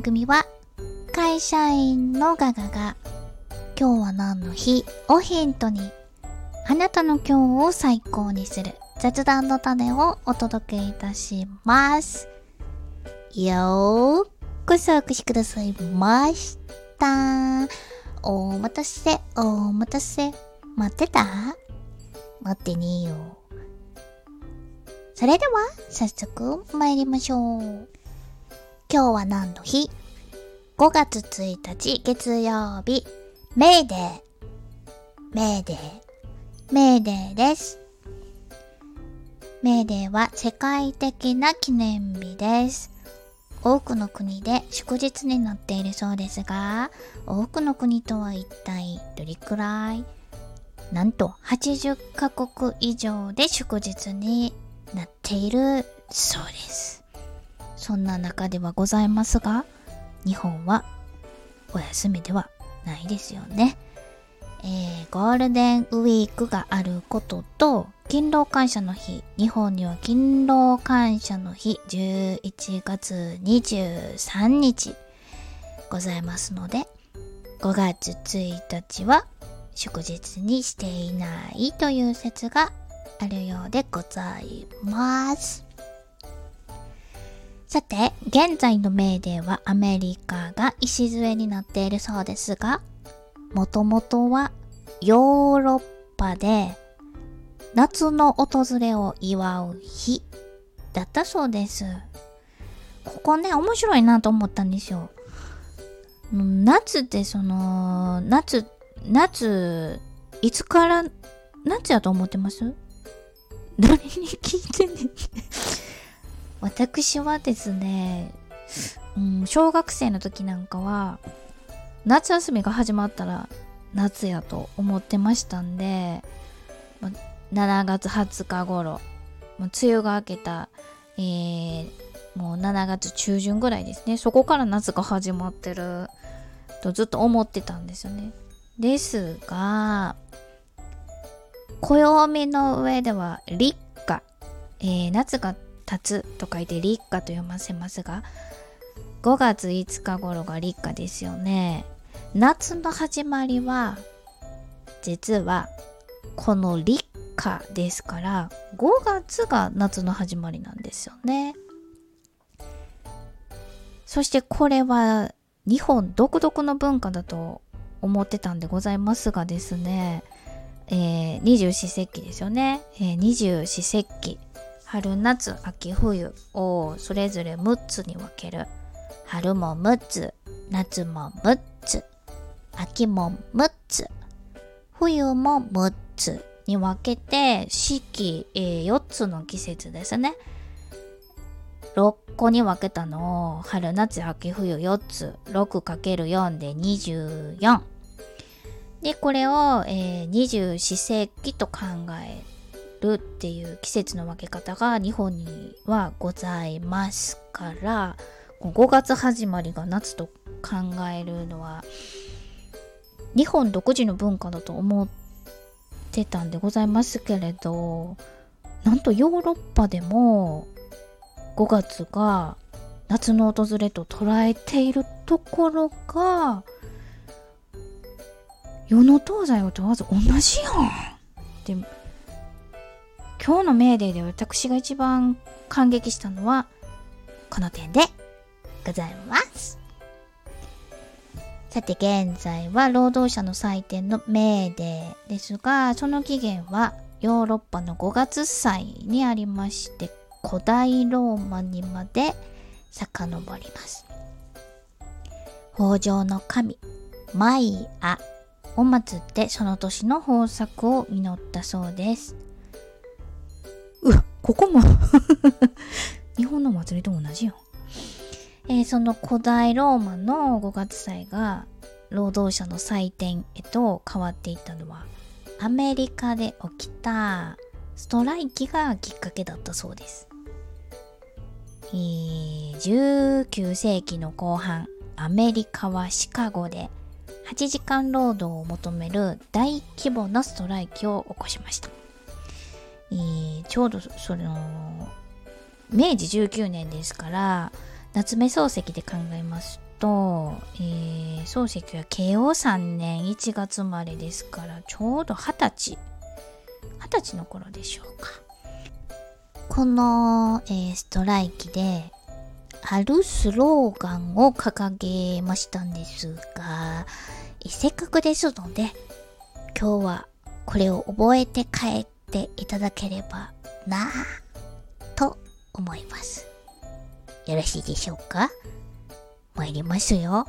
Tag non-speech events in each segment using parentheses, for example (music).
番組は会社員のガガが今日は何の日をヒントにあなたの今日を最高にする雑談の種をお届けいたします。よーこそお越しくださいました。お待たせ、お待たせ。待ってた？待ってねえよ。それでは、早速参りましょう。今日は何の日 ?5 月1日月曜日、メーデー。メーデー。メーデーです。メーデーは世界的な記念日です。多くの国で祝日になっているそうですが、多くの国とは一体どれくらい？なんと80カ国以上で祝日になっているそうです。そんな中ではございますが、日本はお休みではないですよね。えー、ゴールデンウィークがあることと、勤労感謝の日、日本には勤労感謝の日、11月23日ございますので、5月1日は祝日にしていないという説があるようでございます。さて、現在のメーデーはアメリカが礎になっているそうですが、もともとはヨーロッパで夏の訪れを祝う日だったそうです。ここね、面白いなと思ったんですよ。夏ってその、夏、夏、いつから夏やと思ってます？(laughs) 誰に聞いてんねん。私はですね、うん、小学生の時なんかは、夏休みが始まったら夏やと思ってましたんで、ま7月20日頃、もう梅雨が明けた、えー、もう7月中旬ぐらいですね。そこから夏が始まってるとずっと思ってたんですよね。ですが、暦の上では立夏、えー、夏が経つと書いて立夏と読ませますが、5月5日頃が立夏ですよね。夏の始まりは、実は、この立夏ですから、5月が夏の始まりなんですよね。そしてこれは、日本独特の文化だと思ってたんでございますがですね、え、二十四節気ですよね。え、二十四節気。春、夏、秋、冬をそれぞれ6つに分ける。春も6つ、夏も6つ、秋も6つ、冬も6つに分けて、四季、えー、4つの季節ですね。6個に分けたのを春夏秋冬4つ 6×4 で24でこれを、えー、二十四節気と考えるっていう季節の分け方が日本にはございますから5月始まりが夏と考えるのは日本独自の文化だと思ってたんでございますけれどなんとヨーロッパでも5月が夏の訪れと捉えているところが世の東西を問わず同じやんって今日のメーデーで私が一番感激したのはこの点でございますさて現在は労働者の祭典のメーデーですがその起源はヨーロッパの5月祭にありまして古代ローマにまで遡ります。豊穣の神、マイアを祀ってその年の豊作を祈ったそうです。ここも (laughs) 日本の祭りと同じよ。えー、その古代ローマの5月祭が労働者の祭典へと変わっていったのはアメリカで起きたストライキがきっかけだったそうです。えー、19世紀の後半、アメリカはシカゴで8時間労働を求める大規模なストライキを起こしました。えー、ちょうどその、明治19年ですから、夏目漱石で考えますと、えー、漱石は慶応3年1月生まれですからちょうど二十歳二十歳の頃でしょうか。この、えー、ストライキであるスローガンを掲げましたんですが、せっかくですので今日はこれを覚えて帰ってていただければなぁと思います。よろしいでしょうか？参りますよ。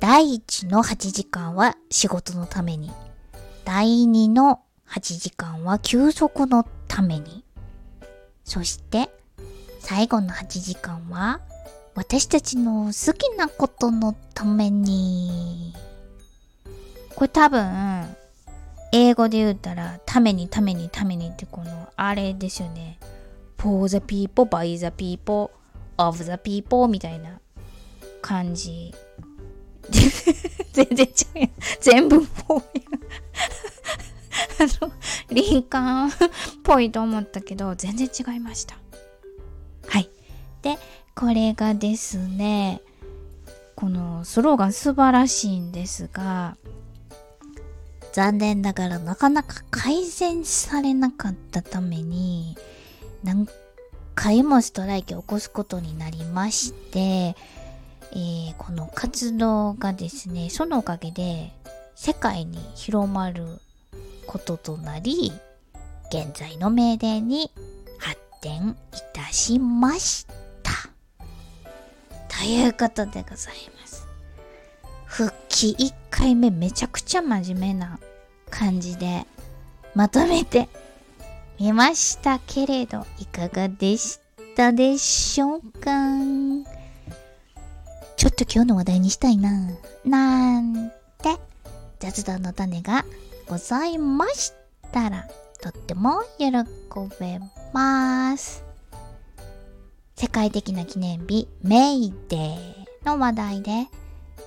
第1の8時間は仕事のために。第2の8時間は休息のために。そして最後の8時間は私たちの好きなことのために。これ多分、英語で言ったら、ためにためにためにってこの、あれですよね。for the people, by the people, of the people みたいな感じ。全然違う。全部ぽい。あの、リンカーンっぽいと思ったけど、全然違いました。はい。で、これがですね、このスローガン素晴らしいんですが、残念ながらなかなか改善されなかったために、何回もストライキを起こすことになりまして、えー、この活動がですね、そのおかげで世界に広まることとなり、現在の命令に発展いたしました。ということでございます。復帰1回目めちゃくちゃ真面目な感じでまとめてみましたけれど、いかがでしたでしょうか？ちょっと今日の話題にしたいな。なんて雑談の種がございましたら、とっても喜べます。世界的な記念日、メイデーの話題で、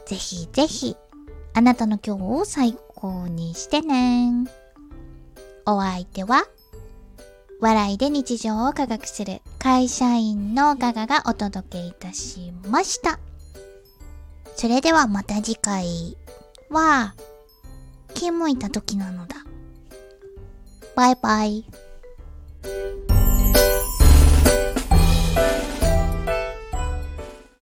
ぜひぜひ、あなたの今日を最高にしてね。お相手は、笑いで日常を科学する会社員のガガがお届けいたしました。それではまた次回は、気向いた時なのだ。バイバイ。